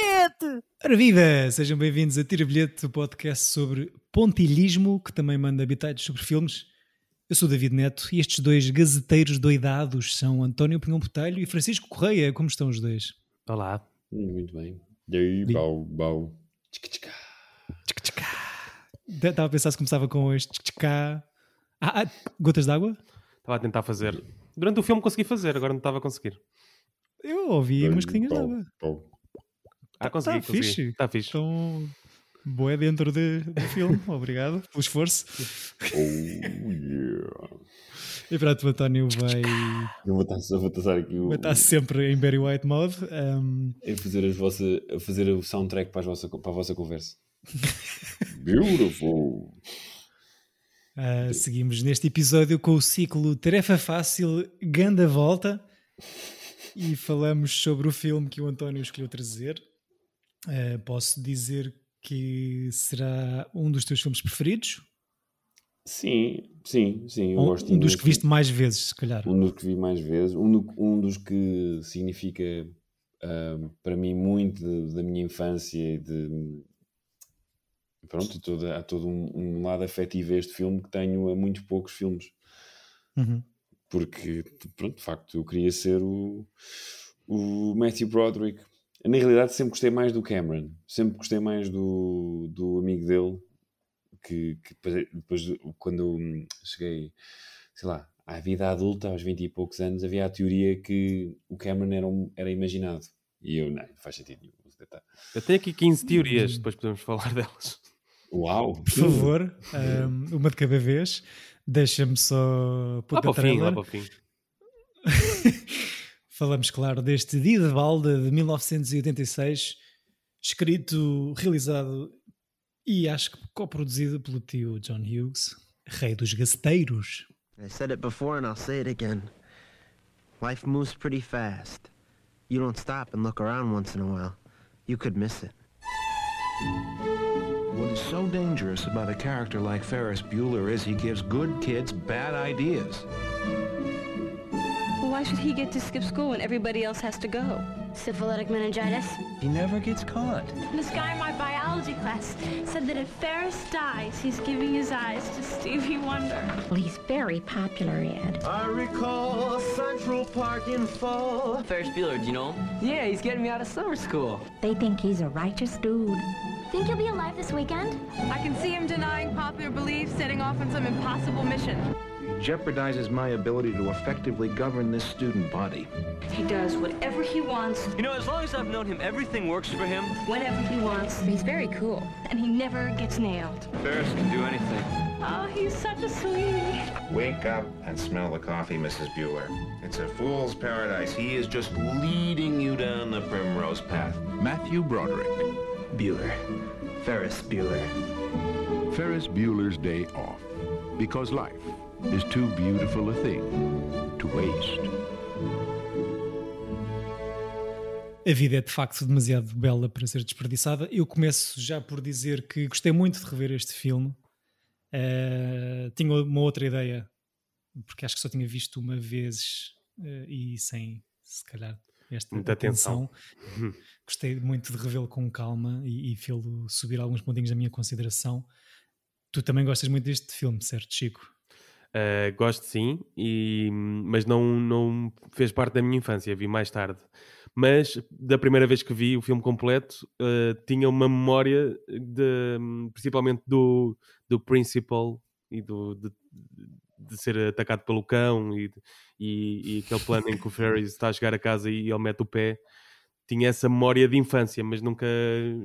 bilhete! Ora viva! Sejam bem-vindos a Tira Bilhete, o podcast sobre pontilhismo, que também manda habitados sobre filmes. Eu sou David Neto e estes dois gazeteiros doidados são António Pinhão Botelho e Francisco Correia. Como estão os dois? Olá. Muito bem. E aí, bau, bau. Estava a pensar se começava com este tchá. Ah, ah, gotas d'água? Estava a tentar fazer. Durante o filme consegui fazer, agora não estava a conseguir. Eu ouvi umas gotinhas d'água. Ah, consegui, tá consegui. fixe. Está fixe. Então, boé dentro de, do filme. Obrigado pelo esforço. Oh, yeah. E pronto, o António vai, Eu vou estar, vou estar aqui o, vai estar sempre em Barry White mode. Um, a, fazer as vossa, a fazer o soundtrack para, as vossa, para a vossa conversa. Beautiful. Uh, seguimos neste episódio com o ciclo Tarefa Fácil, Ganda Volta e falamos sobre o filme que o António escolheu trazer. Uh, posso dizer que será um dos teus filmes preferidos? Sim, sim, sim. Eu Ou gosto um dos que viste mais vezes, se calhar. Um dos que vi mais vezes. Um, do- um dos que significa ah, para mim muito de- da minha infância e de. Pronto, toda, há todo um, um lado afetivo a este filme que tenho a muito poucos filmes. Uhum. porque pronto, de facto eu queria ser o, o Matthew Broderick. Na realidade sempre gostei mais do Cameron, sempre gostei mais do, do amigo dele, que, que depois, quando eu hum, cheguei, sei lá, à vida adulta, aos 20 e poucos anos, havia a teoria que o Cameron era, um- era imaginado. E eu, não, não faz sentido nenhum. Eu tenho aqui 15 teorias, depois podemos falar delas. Uau! Por favor, um, uma de cada vez. Deixa-me só pôr Lá para o fim, lá para o fim. Falamos, claro, deste Dia de Balda de 1986, escrito, realizado e acho que coproduzido pelo tio John Hughes, rei dos gaceteiros. I said it before and I'll say it again. Life moves pretty fast. You don't stop and look around once in a while. You could miss it. What is so dangerous about a character like Ferris Bueller is he gives good kids bad ideas. Well, why should he get to skip school when everybody else has to go? Syphilitic meningitis? He never gets caught. This guy in my biology class said that if Ferris dies, he's giving his eyes to Stevie Wonder. Well, he's very popular, Ed. I recall Central Park in fall. Ferris Bueller, do you know him? Yeah, he's getting me out of summer school. They think he's a righteous dude. Think he'll be alive this weekend? I can see him denying popular belief, setting off on some impossible mission. He jeopardizes my ability to effectively govern this student body. He does whatever he wants, You know, as long as I've known him, everything works for him. whenever he wants, He's very cool. and he never gets nailed. Ferris can do anything. Oh, he's such a sweetie. Wake up and smell the coffee, Mrs. Bueller. It's a fool's paradise. He is just leading you down the primrose path. Matthew Broderick. Bueller. Ferris Bueller. Ferris Bueller's Day Off. Because life is too beautiful a thing to waste. A vida é de facto demasiado bela para ser desperdiçada. Eu começo já por dizer que gostei muito de rever este filme. Uh, tinha uma outra ideia, porque acho que só tinha visto uma vez uh, e sem, se calhar, esta Muita atenção. atenção. Gostei muito de revê-lo com calma e, e fê-lo subir alguns pontinhos da minha consideração. Tu também gostas muito deste filme, certo, Chico? Uh, gosto sim, e, mas não, não fez parte da minha infância, vi mais tarde. Mas da primeira vez que vi o filme completo, uh, tinha uma memória de, principalmente do, do Principal e do, de, de ser atacado pelo cão e, e, e aquele plano em que o Ferris está a chegar a casa e ele mete o pé. Tinha essa memória de infância, mas nunca,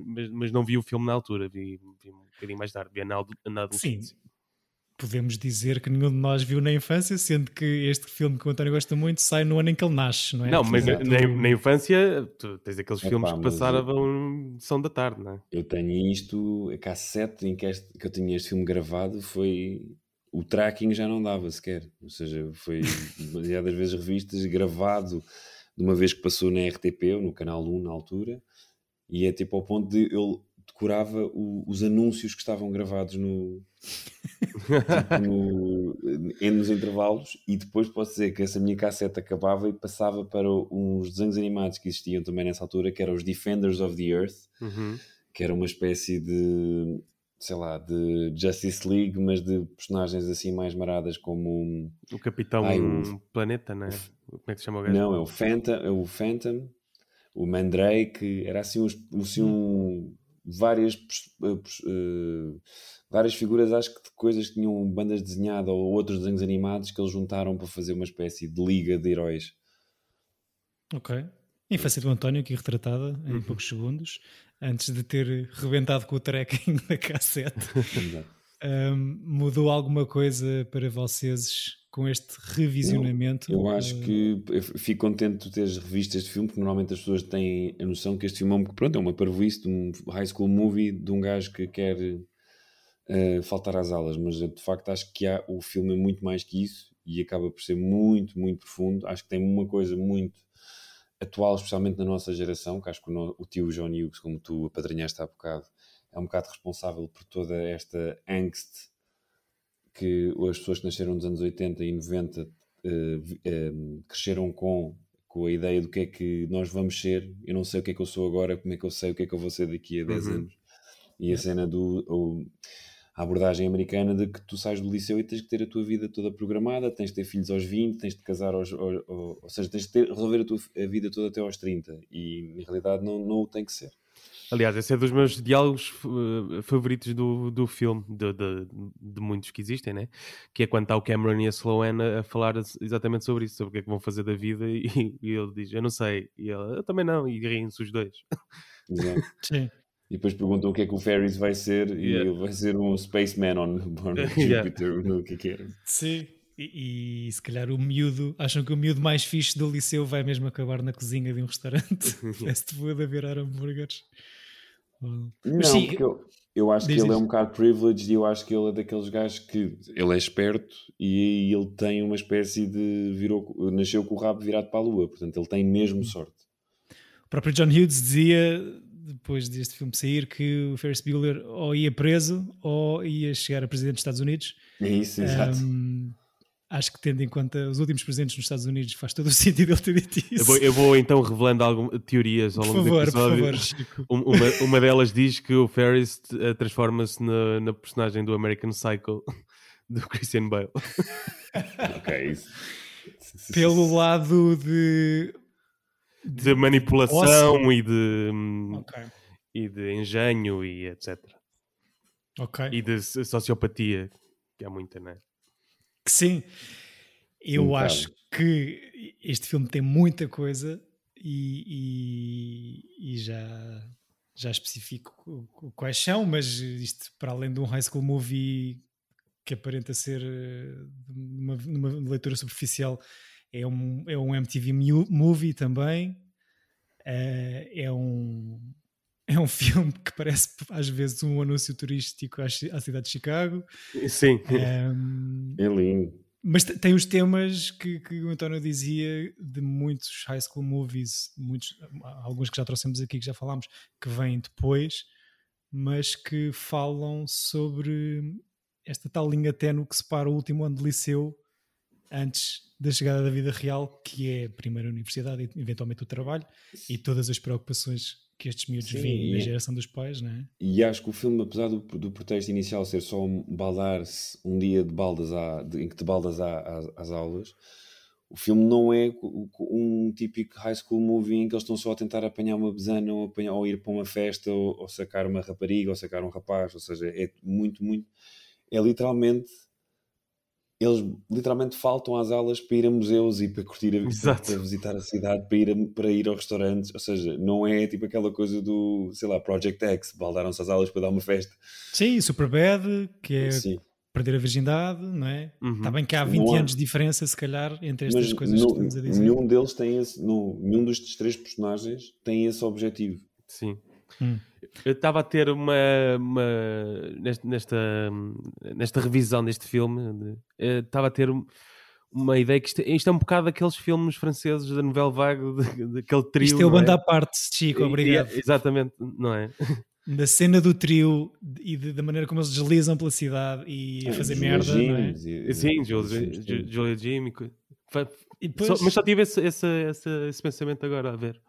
mas, mas não vi o filme na altura, vi, vi um bocadinho mais tarde, vi na, na adolescência. Podemos dizer que nenhum de nós viu na infância, sendo que este filme que o António gosta muito sai no ano em que ele nasce, não é? Não, mas na, na- infância tu tens aqueles Epá, filmes que passavam são da tarde, não é? Eu tenho isto, a cassete em que, este- que eu tinha este filme gravado foi. O tracking já não dava sequer. Ou seja, foi demasiadas vezes revistas, gravado de uma vez que passou na RTP, ou no canal 1 na altura, e é tipo ao ponto de eu decorava o- os anúncios que estavam gravados no, no, nos intervalos e depois posso dizer que essa minha cassete acabava e passava para uns desenhos animados que existiam também nessa altura, que eram os Defenders of the Earth, Uhum. que era uma espécie de, sei lá, de Justice League, mas de personagens assim mais maradas como... O Capitão Ai, o- Planeta, não é? Como é que se chama o gajo? Não, é o Phantom, é o Phantom, o Mandrake, era assim, uns, assim um, várias, eh, eh, várias figuras, acho que de coisas que tinham bandas desenhadas ou outros desenhos animados que eles juntaram para fazer uma espécie de liga de heróis. Ok. Infância do António, aqui retratada em Uhum. poucos segundos, antes de ter rebentado com o tracking da cassete. Exato. Ahm, mudou alguma coisa para vocês com este revisionamento? Eu acho Ah, que eu fico contente de tu teres revisto este filme, porque normalmente as pessoas têm a noção que este filme é, um, pronto, é uma parvoíce de um high school movie de um gajo que quer eh, faltar às aulas, mas eu de facto acho que há, o filme é muito mais que isso e acaba por ser muito, muito profundo. Acho que tem uma coisa muito atual, especialmente na nossa geração, que acho que o, no- o tio John Hughes, como tu apadrinhaste há bocado, é um bocado responsável por toda esta angst que as pessoas que nasceram nos anos 80 e 90 eh, eh, cresceram com, com a ideia do que é que nós vamos ser. Eu não sei o que é que eu sou agora, como é que eu sei o que é que eu vou ser daqui a 10 Uhum. anos. E a cena do. o- a abordagem americana de que tu sais do liceu e tens que ter a tua vida toda programada, tens de ter filhos aos 20, tens de casar aos. aos- aos- ou seja, tens de ter, resolver a tua a vida toda até aos 30. E na realidade não, não o tem que ser. Aliás, esse é dos meus diálogos eh, favoritos do, do filme, de, de- de muitos que existem, né? Que é quando está o Cameron e a Sloane a, a falar exatamente sobre isso, sobre o que é que vão fazer da vida, e, e ele diz, eu não sei, e ela, eu também não, e riem-se os dois. Exato. Sim. E depois perguntam o que é que o Ferris vai ser, e Yeah. ele vai ser um spaceman on, on Yeah. Jupiter, no que é que era. Sim. E, e se calhar o miúdo, acham que o miúdo mais fixe do liceu vai mesmo acabar na cozinha de um restaurante fast food a virar hambúrgueres. Não, sim, porque eu, eu acho que ele é diz. um bocado privileged e eu acho que ele é daqueles gajos que ele é esperto e ele tem uma espécie de virou, nasceu com o rabo virado para a lua, portanto ele tem mesmo sorte. O próprio John Hughes dizia, depois deste filme sair, que o Ferris Bueller ou ia preso ou ia chegar a presidente dos Estados Unidos. É isso, exato. Acho que tendo em conta os últimos presidentes nos Estados Unidos faz todo o sentido ele ter dito isso. Eu vou, eu vou, então revelando algumas teorias ao Por longo favor, do por episódio. favor, Chico. Um- uma, uma delas diz que o Ferris eh, transforma-se na, na personagem do American Psycho do Christian Bale. ok, isso. Pelo lado de. De manipulação Ócio. e de, hum, Ok. e de engenho e etc. Ok. E de so- sociopatia, que há muita, não é? Que sim, eu bocado. acho que este filme tem muita coisa e, e- e já, já especifico qu- quais são, mas isto para além de um high school movie que aparenta ser eh, uma, numa leitura superficial, é um, é um MTV movie também. Eh, é um é um filme que parece às vezes um anúncio turístico à, ci- à cidade de Chicago. Sim. Ehm, É lindo. mas te- tem os temas que, que o António dizia de muitos high school movies, muitos, alguns que já trouxemos aqui, que já falámos, que vêm depois, mas que falam sobre esta tal linha ténue que separa o último ano de liceu antes da chegada da vida real, que é primeiro a universidade e eventualmente o trabalho, e todas as preocupações que estes miúdos Sim, veem na e- geração dos pais, não é? E acho que o filme, apesar do, do pretexto inicial ser só um baldar-se um dia de baldas à, de- em que te baldas à- às, às aulas, o filme não é um típico high school movie em que eles estão só a tentar apanhar uma besana ou, apanhar, ou ir para uma festa ou, ou sacar uma rapariga ou sacar um rapaz, ou seja, é muito, muito. É literalmente. Eles literalmente faltam às aulas para ir a museus e para curtir, a, Exato. para visitar a cidade, para ir, a, para ir aos restaurantes. Ou seja, não é tipo aquela coisa do, sei lá, Project X, baldaram-se às aulas para dar uma festa. Sim, Superbad, que é Sim. perder a virgindade, não é? Uhum. Está bem que há Não 20 há- anos de diferença, se calhar, entre estas Mas coisas no- que estamos a dizer. nenhum deles tem esse, no, nenhum destes três personagens tem esse objetivo. Sim. Hum. Eu estava a ter uma, uma- nesta, nesta, revisão deste filme, eh, estava a ter um- uma ideia que isto, isto é um bocado daqueles filmes franceses da novela vague, de- daquele trio. Isto é o não banda à parte, Chico, E- obrigado. e- exatamente, não é? da cena do trio e de- da maneira como eles deslizam pela cidade e a fazer Julia merda, não é? E- Sim, Julia, Jimmy. depois- só- mas só tive esse, esse, esse, esse pensamento agora a ver.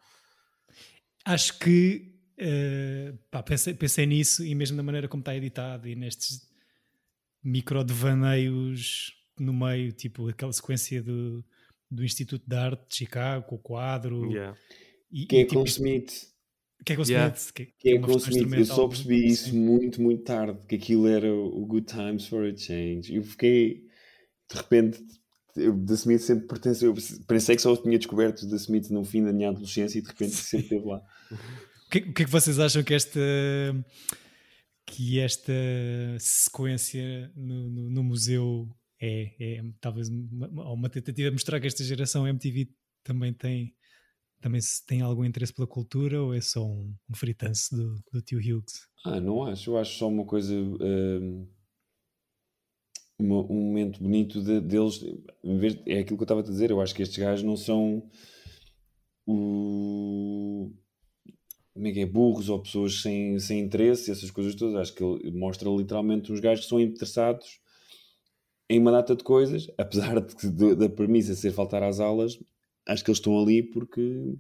Acho que eh, pá, pensei, pensei nisso e mesmo na maneira como está editado e nestes micro devaneios no meio, tipo aquela sequência do, do Instituto de Arte de Chicago, com o quadro. Yeah. E, Que é e, tipo, com isto- Smith. que é com o Yeah. Smith, que, Que é uma com Smith. Eu só percebi isso muito, muito tarde. Que aquilo era o o Good Times for a Change. Eu fiquei. De repente. Eu, The Smith sempre pertenceu. Eu pensei que só tinha descoberto The Smith no fim da minha adolescência e de repente sempre esteve lá. O que, é que vocês acham que esta que esta sequência no, no- no museu é, é talvez uma, uma- tentativa de mostrar que esta geração MTV também tem também se tem algum interesse pela cultura ou é só um, um fritance do, do tio Hughes? Ah, não acho. Eu acho só uma coisa. uma- um momento bonito de- deles. É aquilo que eu estava a dizer. Eu acho que estes gajos não são. O, como é que é? Burros ou pessoas sem, sem interesse, essas coisas todas. Acho que ele mostra literalmente uns gajos que são interessados em uma data de coisas, apesar de, de- da premissa ser faltar às aulas. Acho que eles estão ali porque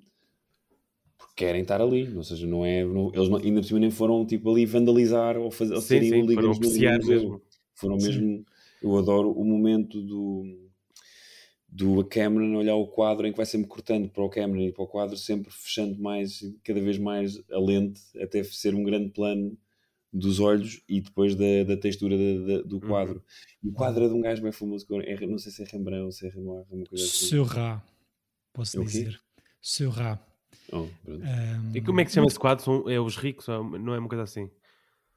porque querem estar ali, ou seja, não é, não- eles não- ainda por cima nem foram tipo ali vandalizar ou, fazer, ou Sim, serem sim, foram mesmo. Foram Sim. mesmo, eu adoro o momento do do Cameron olhar o quadro em que vai sempre cortando para o Cameron e para o quadro, sempre fechando mais, cada vez mais a lente, até ser um grande plano dos olhos e depois da, da textura da- da- do quadro. E o quadro é de um gajo bem famoso, é- não sei se é Rembrandt ou se é Renoir, uma coisa assim. Seurat, posso É dizer. Seurat. Oh. Um, E como é que se chama esse quadro? São, é os ricos? ou- Não é uma coisa assim?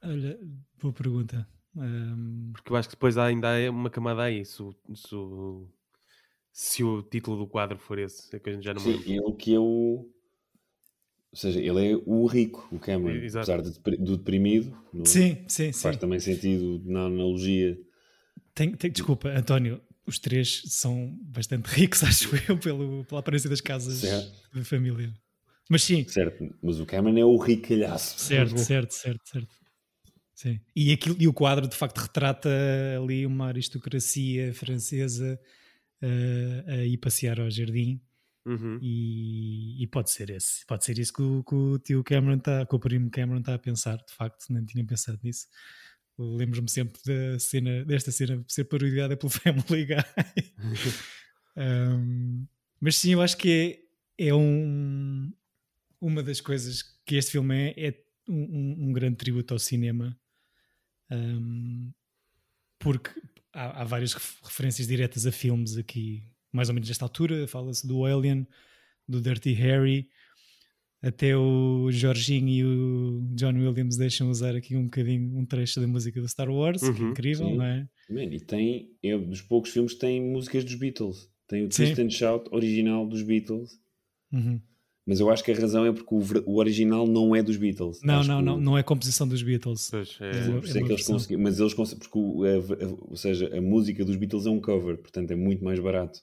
Olha, boa pergunta. Um, Porque eu acho que depois ainda há uma camada aí. Se se, se o título do quadro for esse, é que a gente já não Sim, lembro. ele que é o. Ou seja, ele é o rico, o Cameron. Exato. Apesar de, do deprimido, não é? sim, sim, faz sim. também sentido na analogia. Tem, tem- desculpa, António, os três são bastante ricos, acho eu, pelo, pela aparência das casas Certo. de família. Mas sim, Certo, mas o Cameron é o ricalhaço. certo, certo, certo, certo. Sim. E, aquilo, e o quadro de facto retrata ali uma aristocracia francesa eh, a ir passear ao jardim Uhum. e, e pode ser esse, pode ser isso que o, que o tio Cameron está, que o primo Cameron está a pensar, de facto, nem tinha pensado nisso. Lembro-me sempre da cena, desta cena ser parodiada pelo Family Guy. Um, mas sim, eu acho que é, é um, uma das coisas que este filme é, é um, um- um grande tributo ao cinema. Um, porque há, há várias ref- referências diretas a filmes aqui, mais ou menos nesta altura. Fala-se do Alien, do Dirty Harry, até o Jorginho e o John Williams deixam usar aqui um bocadinho um trecho da música do Star Wars, que é Uhum, incrível, sim. não é? Man, e tem, é dos poucos filmes que tem músicas dos Beatles. Tem o. Twist and Shout original dos Beatles. Uhum. Mas eu acho que a razão é porque o, o original não é dos Beatles. Não, Acho não, não, o- não é composição dos Beatles. Pois, é, É Por uma- isso é que eles conseguiram, mas eles conseguem, porque o, a- a- ou seja, a música dos Beatles é um cover, portanto é muito mais barato.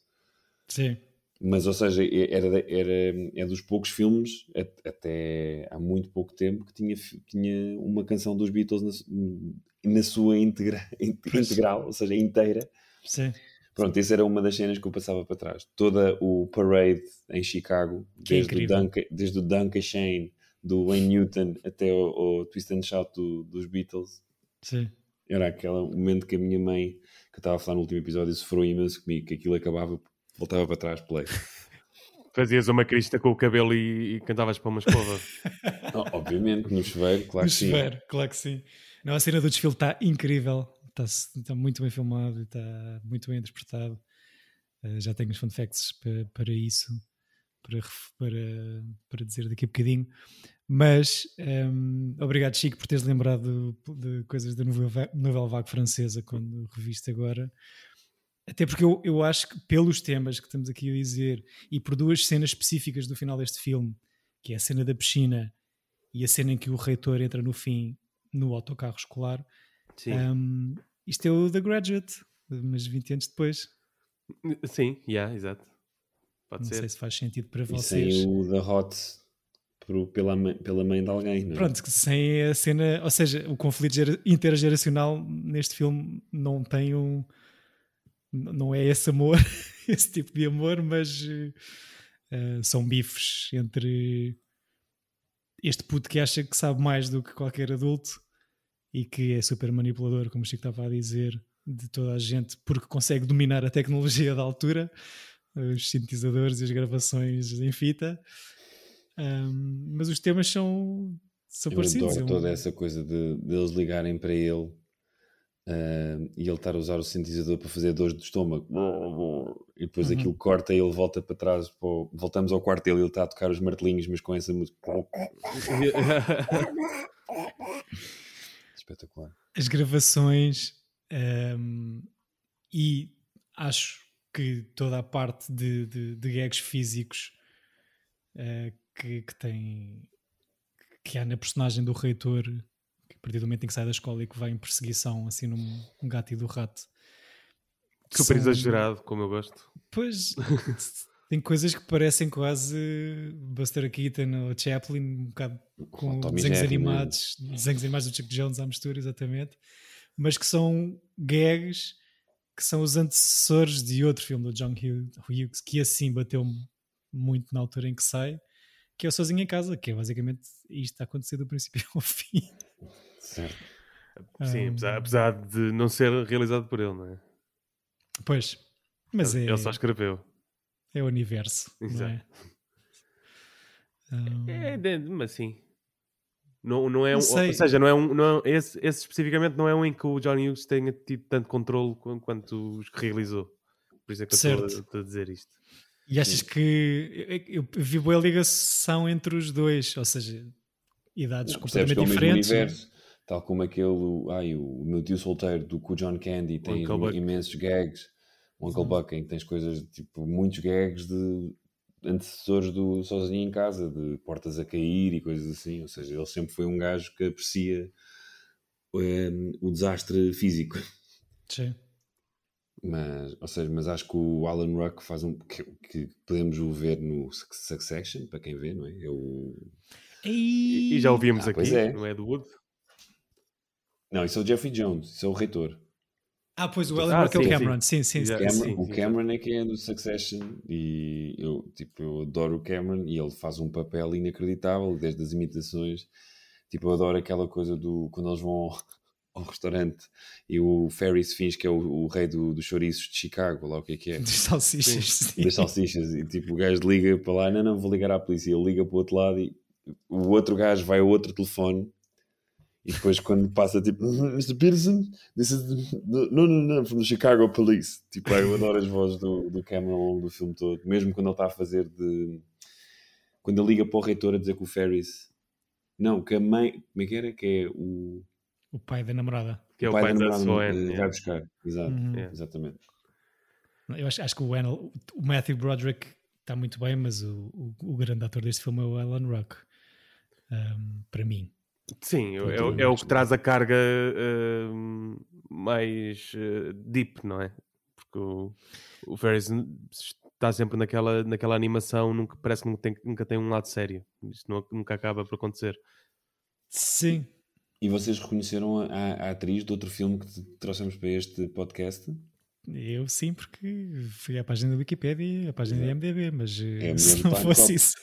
Sim. Mas, ou seja, é- era, era, é dos poucos filmes, até há muito pouco tempo, que tinha, tinha uma canção dos Beatles na, na sua integra, integral, ou seja, inteira. Sim. Pronto, isso era uma das cenas que eu passava para trás. Toda o parade em Chicago, desde, o. Duncan, desde o Duncan Shane, do Wayne Newton, até o, o Twist and Shout do- dos Beatles, Sim. era aquele momento que a minha mãe, que eu estava a falar no último episódio, sofreu imenso comigo, que aquilo acabava, voltava para trás, play. Fazias uma crista com o cabelo e, e cantavas para uma escova. Obviamente, no chuveiro, claro no que sim. chuveiro, claro que sim. Não, a cena do desfile está incrível, está, muito bem filmado, está muito bem interpretado. Eh, já tenho os fun facts para, para isso, para, para, para dizer daqui a bocadinho. Mas ehm, obrigado, Chico, por teres lembrado de coisas da novela, novela vague francesa quando reviste agora. Até porque eu, eu acho que, pelos temas que estamos aqui a dizer e por duas cenas específicas do final deste filme, que é a cena da piscina e a cena em que o reitor entra no fim no autocarro escolar, Sim, um, isto é o The Graduate, mas 20 anos depois. sim, yeah, exato. Pode Não ser. sei se faz sentido para E vocês. sem o The Hot por- pela, mãe- pela mãe de alguém. Não é? Pronto, sem a cena, ou seja, o conflito gera- intergeracional neste filme não tem um. Não é esse amor, esse tipo de amor, mas eh, são bifes entre este puto que acha que sabe mais do que qualquer adulto e que é super manipulador, como o Chico estava a dizer, de toda a gente, porque consegue dominar a tecnologia da altura, os sintetizadores e as gravações em fita. Ahm, mas os temas são, são Eu parecidos. adoro é um- toda essa coisa de, de eles ligarem para ele ah, e ele estar a usar o sintetizador para fazer dores do estômago e depois Uhum. aquilo corta e ele volta para trás. para o- voltamos ao quarto dele e ele está a tocar os martelinhos, mas com essa música. Espetacular. as gravações ehm, e acho que toda a parte de, de, de gags físicos eh, que, que tem que há na personagem do reitor que a partir do momento em que sai da escola e que vai em perseguição assim num um gato e do rato Super são- exagerado, como eu gosto. Pois, tem coisas que parecem quase Buster Keaton ou Chaplin, um bocado com Tommy desenhos Jerry mesmo. animados, desenhos animados do Chuck Jones à mistura, exatamente, mas que são gags que são os antecessores de outro filme do John Hughes, que assim bateu muito na altura em que sai, que é o Sozinho em Casa, que é basicamente isto a acontecer do princípio ao fim. Certo. Sim, Ah. apesar, apesar de não ser realizado por ele, não é? Pois, mas é, Ele só escreveu. É o universo, não Exato. é? Ah, É, de- mas sim. Não, não é Não um, sei. ou seja, não é um, não é- esse, esse especificamente não é um em que o John Hughes tenha tido tanto controle qu- quanto os que realizou. Por isso é que eu estou a- estou a dizer isto. E achas que eu, eu vi boa ligação entre os dois, ou seja, idades Não, completamente que é o mesmo diferentes. universo, tal como aquele, ai, o meu tio solteiro do com o John Candy tem imensos gags, o Uncle Buck em que tens coisas tipo muitos gags de antecessores do Sozinho em Casa, de portas a cair e coisas assim, ou seja, ele sempre foi um gajo que aprecia em, o desastre físico. Sim. Mas, ou seja, mas acho que o Alan Ruck faz um que, que podemos o ver no Suc- Succession, para quem vê, não é? É o E, e já o vimos Ah, aqui, é. não é do Wood? Não, isso é o Jeffrey Jones, isso é o reitor. Ah, pois o Ellen Ah, Rock é o sim, Cameron, sim, sim. sim, sim. Cameron- sim, o sim, Cameron é que é do Succession e eu, tipo, eu adoro o Cameron e ele faz um papel inacreditável desde as imitações. Tipo, eu adoro aquela coisa do quando eles vão ao, ao restaurante e o Ferris finge que é o, o rei do, dos chouriços de Chicago, lá o que é que é, Dos salsichas. sim. das salsichas. E tipo, o gajo liga para lá, não, não, vou ligar à polícia. Ele liga para o outro lado e o outro gajo vai ao outro telefone. E depois quando passa tipo Mr. Peterson, this is the, no, no, no, from the Chicago Police. Tipo, eu adoro as vozes do, do Cameron ao longo do filme todo, mesmo quando ele está a fazer de quando ele liga para o reitor a dizer que o Ferris não, que a mãe, como é que era? Que é o, O pai da namorada. Que é o pai, da namorada, Soen. eh, yeah. vai buscar. Exato, Uhum. Yeah. exatamente. Eu acho, acho que o, Anal- o Matthew Broderick está muito bem, mas o, o, o grande ator deste filme é o Alan Ruck. Um, para mim. Sim, é, Eu é, é o gosto que traz a carga hum, mais eh, deep, não é? Porque o, o Ferris está sempre naquela, naquela animação, nunca, parece que nunca tem, nunca tem um lado sério. Isto nu- nunca acaba por acontecer. Sim. E vocês reconheceram a, a atriz de outro filme que trouxemos para este podcast? Eu sim, porque fui à página da Wikipedia e à página da MDB, mas eh, É se do não fosse Cop. isso.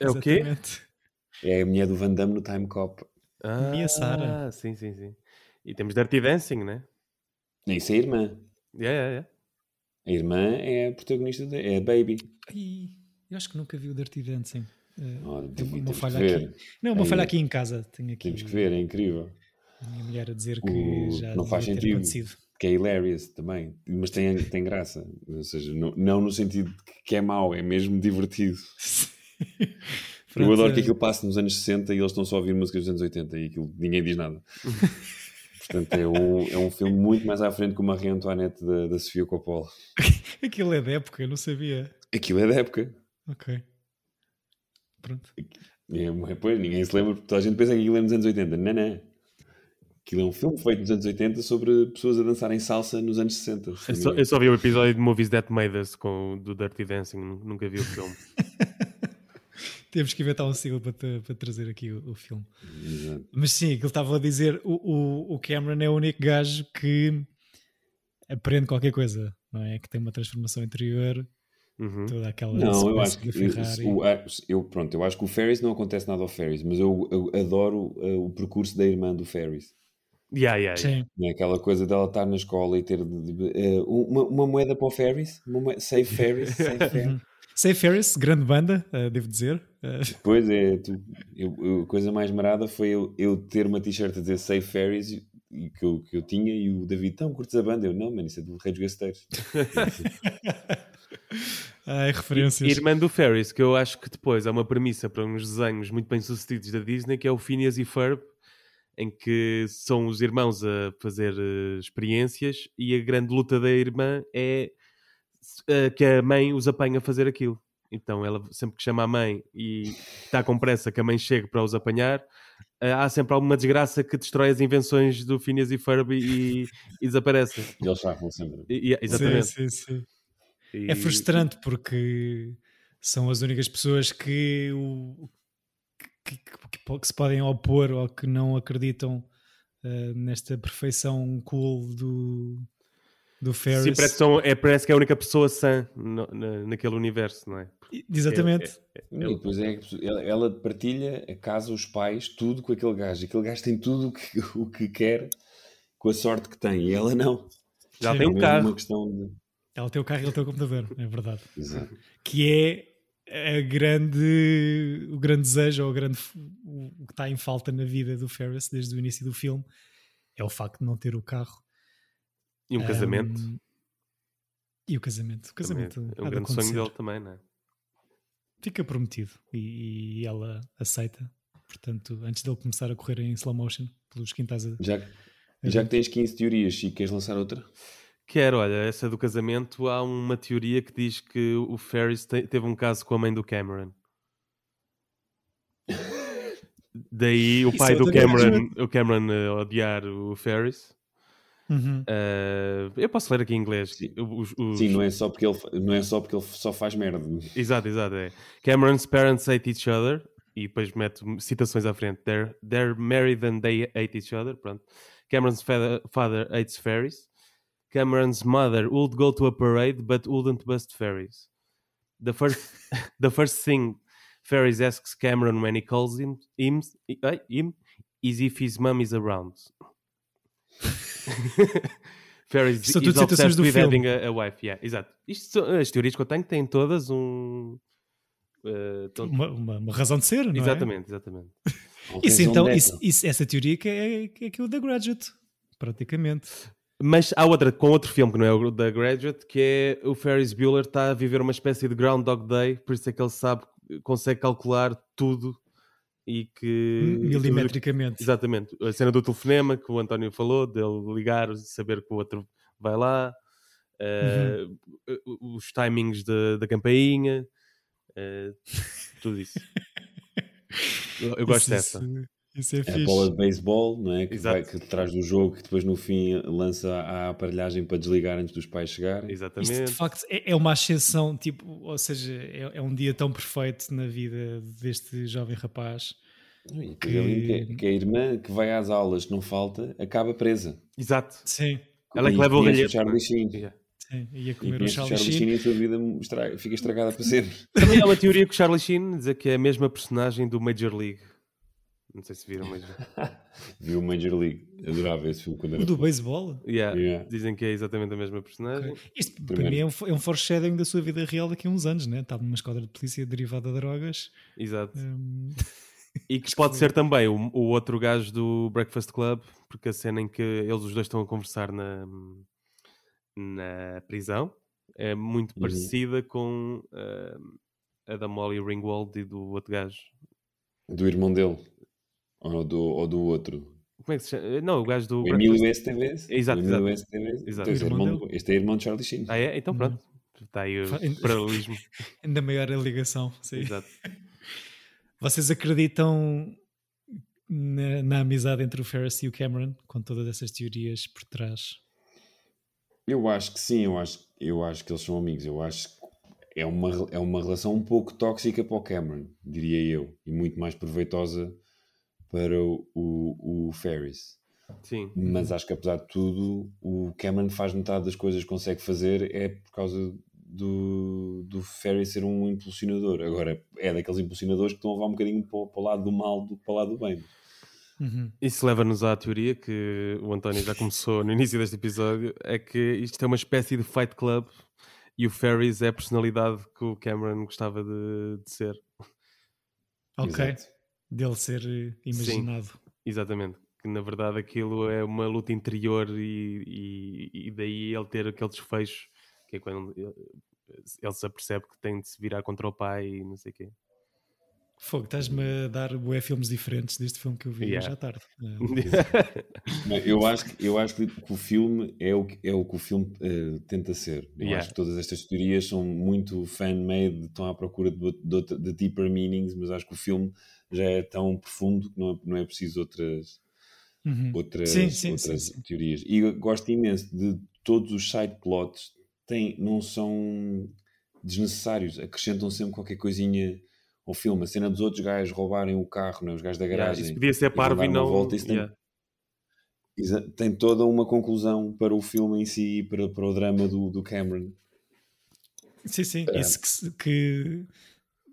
É o quê? É a mulher do Van Damme no Time Cop. Ah, Mia Sara. sim, sim, sim. E temos Dirty Dancing, né? Isso é a irmã. Yeah, yeah, yeah. A irmã é a protagonista, de, é a Baby. Ai, eu acho que nunca vi o Dirty Dancing. Oh, tem uma, que falha aqui. Não, uma Aí, falha aqui em casa. Tenho aqui Temos que ver, é incrível. a minha mulher a dizer que O- já não faz sentido. acontecido. Que é hilarious também. Mas tem, tem graça. Ou seja, não, não no sentido de que é mau, é mesmo divertido. Eu adoro que aquilo passe nos anos 60 e eles estão só a ouvir músicas dos anos 80 e aquilo, ninguém diz nada. Portanto, é um, é um filme muito mais à frente que o Marie Antoinette da, da Sofia Coppola. Aquilo é da época, eu não sabia. Aquilo é da época. Ok. Pronto. É, pois, ninguém se lembra, porque toda a gente pensa que aquilo é nos anos 80. Não, não. Aquilo é um filme feito nos anos 80 sobre pessoas a dançarem salsa nos anos 60. se Eu só, eu só vi o episódio de Movies That Made Us com, do Dirty Dancing, nu- nunca vi o filme. Temos que inventar um siglo para, te- para trazer aqui o, o filme. Exato. Mas sim, aquilo estava a dizer: o, o, o Cameron é o único gajo que aprende qualquer coisa, não é? Que tem uma transformação interior, Uhum. toda aquela Não, eu acho que da Ferrari. o- a- eu, pronto, eu acho que o Ferris não acontece nada ao Ferris, mas eu, eu adoro uh, o percurso da irmã do Ferris. Yeah, yeah, yeah. Sim. É aquela coisa dela estar na escola e ter de- de- uh, uma, uma moeda para o Ferris, uma moeda, save Ferris, save Ferris. Say Ferris, grande banda, eh, devo dizer. Eh, Pois é, tu, eu, eu- a coisa mais marada foi eu, eu ter uma t-shirt a dizer Save Ferris e, que, eu, que eu tinha e o David, então curtes a banda? Eu, não, mano, isso é do Rei dos Gasteiros. ai, referências. Irmã do Ferris, que eu acho que depois é uma premissa para uns desenhos muito bem sucedidos da Disney, que é o Phineas e Ferb, em que são os irmãos a fazer eh, experiências e a grande luta da irmã é eh, que a mãe os apanha a fazer aquilo. Então ela sempre que chama a mãe e está com pressa que a mãe chegue para os apanhar, eh, há sempre alguma desgraça que destrói as invenções do Phineas e Ferb e, e desaparece. E eles chafam sempre. E- e- exatamente. Sim, sim, sim. E- É frustrante porque são as únicas pessoas que, o, que, que- que- se podem opor ou que não acreditam eh, nesta perfeição cool do, do Ferris. Sim, parece que, são- é, parece que é a única pessoa sã no- na- naquele universo, não é? Exatamente. É- é- E depois é que ela, ela partilha a casa, os pais, tudo com aquele gajo. Aquele gajo tem tudo o que, o que quer com a sorte que tem. E ela não. Já tem É um mesmo carro. uma questão de. Ela tem o carro e ele tem o computador, é verdade. Exato. Que é a grande, o grande desejo ou o, grande, o que está em falta na vida do Ferris desde o início do filme é o facto de não ter o carro. E um casamento. Ahm, e o casamento. O também casamento é um de grande sonho dele também, não é? Fica prometido e, e ela aceita. Portanto, antes dele começar a correr em slow motion pelos quintais. a- Já, já que tens 15 teorias e queres lançar outra? Quero, olha, essa do casamento, há uma teoria que diz que o Ferris te- teve um caso com a mãe do Cameron. Daí o pai é do Cameron, o Cameron eh, odiar o Ferris. Uhum. Eh, eu posso ler aqui em inglês. Os- os- Sim, não é, só porque ele, não é só porque ele só faz merda. Exato, exato. É. Cameron's parents hate each other. E depois mete citações à frente. They're, they're married and they hate each other. Pronto. Cameron's father, father hates fairies. Cameron's mother would go to a parade but wouldn't bust fairies. The first, the first thing Ferris asks Cameron when he calls him, him, eh, him is if his mom is around. Ferris são tudo obsessed do filme. a, a wife. Yeah, exato. Isto são, as teorias que eu tenho têm todas um. tão- Uma, uma- uma razão de ser, não é? Exatamente, exatamente. Isso então, isso, isso- essa teoria que é, que é que é o The Graduate, praticamente. Mas há outra, com outro filme que não é o da Graduate, que é o Ferris Bueller está a viver uma espécie de Groundhog Day, por isso é que ele sabe, consegue calcular tudo e que... Milimetricamente. Exatamente. A cena do telefonema que o António falou, dele ligar, saber que o outro vai lá, eh, os timings da- da campainha, eh, tudo isso. Eu, eu gosto Isso- dessa. Isso, é É a fixe. bola de beisebol, não é? Que, vai, que traz do jogo que depois no fim lança a aparelhagem para desligar antes dos pais chegarem. Exatamente. Isto de facto é, é uma ascensão, tipo, ou seja, é, é um dia tão perfeito na vida deste jovem rapaz. E depois ali que, que a irmã que vai às aulas, não falta, acaba presa. Exato. Sim, Ela é que E leva o galhete. Charlie sim, ia E comer o conhece Charlie Sheen. Sheen e a sua vida estra- fica estragada para sempre. Também há uma teoria que o Charlie Sheen dizer que é a mesma personagem do Major League. Não sei se viram, mas. Viu o Major League. Adorava esse filme quando era O do beisebol? Yeah, Yeah. Dizem que é exatamente a mesma personagem. Isto para Primeiro. mim é um, é um foreshadowing da sua vida real daqui a uns anos, né? Estava numa esquadra de polícia derivada de drogas. Exato. Hum, E que pode ser também o, o outro gajo do Breakfast Club, porque a cena em que eles os dois estão a conversar na, na prisão é muito Uhum. parecida com ah, a da Molly Ringwald e do outro gajo. Do irmão dele. Ou do, ou do outro. Como é que se chama? Não, o gajo do. O Emílio STVs. Exato, exato. STVs. Exato. Esse, é Irmão irmão, este é irmão de Charlie Sheen. Ah, é? Então pronto. Está aí o paralelismo. ainda maior a ligação. Sim. Exato. Vocês acreditam na, na amizade entre o Ferris e o Cameron, com todas essas teorias por trás? Eu acho que sim, eu acho, eu acho que eles são amigos. Eu acho que é uma, é uma relação um pouco tóxica para o Cameron, diria eu, e muito mais proveitosa para o, o, o Ferris. Sim. Mas acho que apesar de tudo, o Cameron faz metade das coisas que consegue fazer é por causa do, do Ferris ser um impulsionador. Agora, é daqueles impulsionadores que estão a levar um bocadinho para, o- para o lado do mal do que para o lado do bem. Uhum. Isso leva-nos à teoria que o António já começou no início deste episódio, é que isto é uma espécie de fight club e o Ferris é a personalidade que o Cameron gostava de, de ser. Ok. Exato. Dele ser eh, imaginado. Exatamente. Que na verdade aquilo é uma luta interior e, e, e daí ele ter aquele desfecho que é quando ele, ele se apercebe que tem de se virar contra o pai e não sei o quê. Fogo, estás-me a dar bué filmes diferentes deste filme que eu vi Yeah. hoje à tarde. Eh, Não, Eu acho, que- eu acho que o filme é o que, é o, que o filme eh, tenta ser. Eu Yeah. acho que todas estas teorias são muito fan-made, estão à procura de, de, de deeper meanings, mas acho que o filme já é tão profundo que não, é- não é preciso outras, Uhum. outras, Sim, sim, outras sim, sim. teorias. E gosto imenso de todos os side plots, têm, não são desnecessários, acrescentam sempre qualquer coisinha ao filme. A cena dos outros gajos roubarem o carro, né? os gajos da Yeah, garagem. isso podia ser parvo e não. volta, isso tem- yeah. Exa- tem toda uma conclusão para o filme em si e para, para o drama do, do Cameron. Sim, sim. É. Isso que, que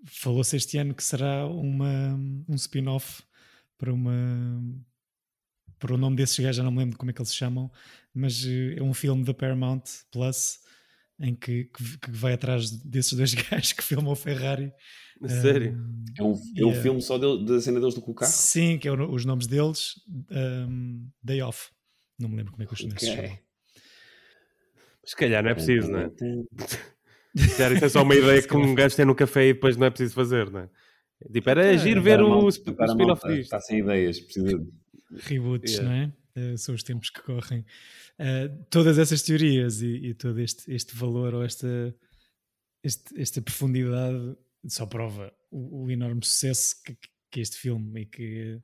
falou-se este ano que será uma, um spin-off para uma. Para o nome desses gajos, já não me lembro como é que eles se chamam, mas eh, é um filme da Paramount Plus em que, que, que vai atrás desses dois gajos que filmam o Ferrari. Sério? Um, É um, é um Yeah. filme só dele- da cena deles do com o carro? Sim, que é o- os nomes deles. um, Day Off. Não me lembro como é que os chineses se Ok. chamam. Se calhar não é preciso, não é? Se calhar isso é só uma ideia que um gajo tem no café e depois não é preciso fazer, não é? Tipo, era Ah, giro ver o, o spin-off disto. Está sem ideias, precisa de... reboots, Yeah. não é? Eh, são os tempos que correm. Eh, todas essas teorias e, e todo este, este valor ou esta, este- esta profundidade só prova o, o enorme sucesso que, que este filme e que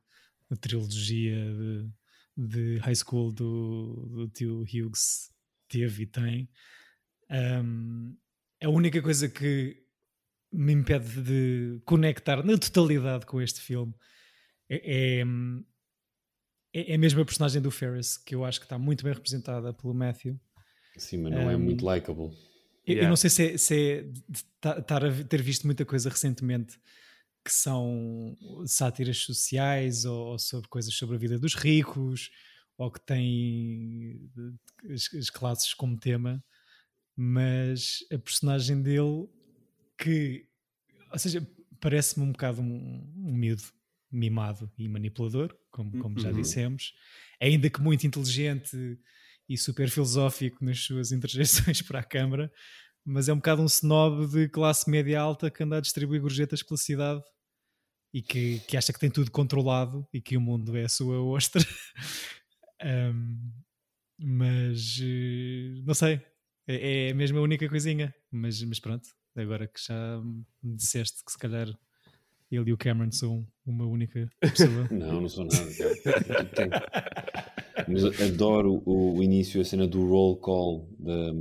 a trilogia de, de high school do, do tio Hughes teve e tem. Um, a única coisa que me impede de conectar na totalidade com este filme é, é, é, é mesmo a personagem do Ferris, que eu acho que está muito bem representada pelo Matthew. Sim, mas não é Um, muito likable. Eu, eu Yeah. não sei se é, se é de ta- estar a ter visto muita coisa recentemente que são sátiras sociais ou, ou sobre coisas sobre a vida dos ricos ou que têm as, as classes como tema, mas a personagem dele que, ou seja, parece-me um bocado um, um miúdo mimado e manipulador, como, como já Uhum. dissemos, ainda que muito inteligente e super filosófico nas suas interjeições para a Câmara, mas é um bocado um snob de classe média alta que anda a distribuir gorjetas pela cidade e que, que acha que tem tudo controlado e que o mundo é a sua ostra. Um, mas eh, não sei, é, é mesmo a única coisinha. Mas, mas pronto, agora que já me disseste que se calhar ele e o Cameron são uma única pessoa. Não, não sou nada. Mas adoro o, o início, a cena do roll call, da,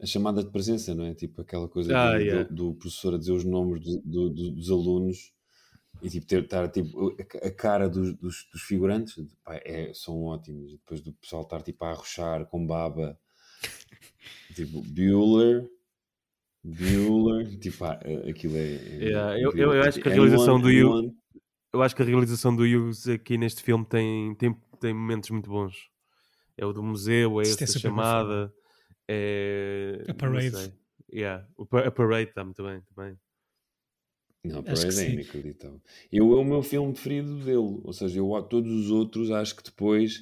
a chamada de presença, não é? Tipo aquela coisa Ah, do, yeah. do- do professor a dizer os nomes do- do- do- dos alunos e tipo, ter, estar, tipo, a, a cara dos, dos, dos figurantes pá, é, são ótimos. E depois do pessoal estar tipo, a arrochar com baba, tipo Bueller. Bueller, tipo, pá, aquilo é. é Yeah, eu, eu, eu acho que a realização do Hughes, anyone? eu acho que a realização do Hughes aqui neste filme tem, tem, tem momentos muito bons. É o do museu, é Isto é bem chamada, é A parade. Yeah, a parade está muito bem também. Não, Parade é sim. inacreditável. Eu, é o meu filme preferido dele. Ou seja, eu todos os outros acho que depois.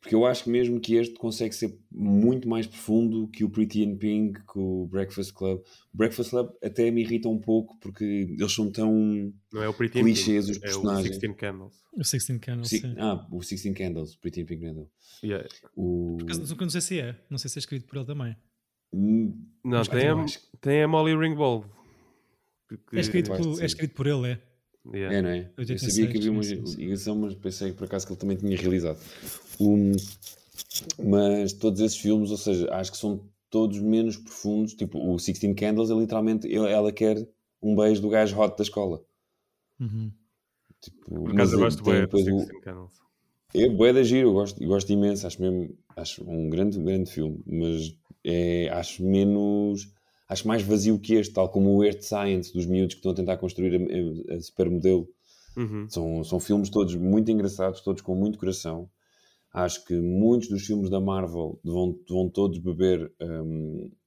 Porque eu acho que mesmo que este consegue ser muito mais profundo que o Pretty in Pink, que o Breakfast Club. O Breakfast Club até me irrita um pouco porque eles são tão. Não é o Pretty Clichês, Pink, os é o personagens. Sixteen Candles. O Sixteen Candles, Si- sim. Ah, o Sixteen Candles, Pretty in Pink não é dele. Yeah. O... Por acaso, eu não sei se é, não sei se é escrito por ele também. Hum, Não, Mas, tem a, tem a Molly Ringwald. Que- que- É escrito, que por, é escrito por ele, é. Yeah. É, não é? Eu 86, sabia que havia uma ligação, mas pensei por acaso que ele também tinha realizado. Um, mas todos esses filmes, ou seja, acho que são todos menos profundos. Tipo, o Sixteen Candles é literalmente ela quer um beijo do gajo hot da escola. Uhum. Tipo, Por mas acaso eu gosto bem do Sixteen Candles. É bué da giro, eu gosto, eu gosto imenso, acho mesmo, acho um grande, grande filme, mas é, acho menos, acho mais vazio que este, tal como o Earth Science dos miúdos que estão a tentar construir a, a, supermodelo. Uhum. São, são filmes todos muito engraçados, todos com muito coração. Acho que muitos dos filmes da Marvel vão, vão todos beber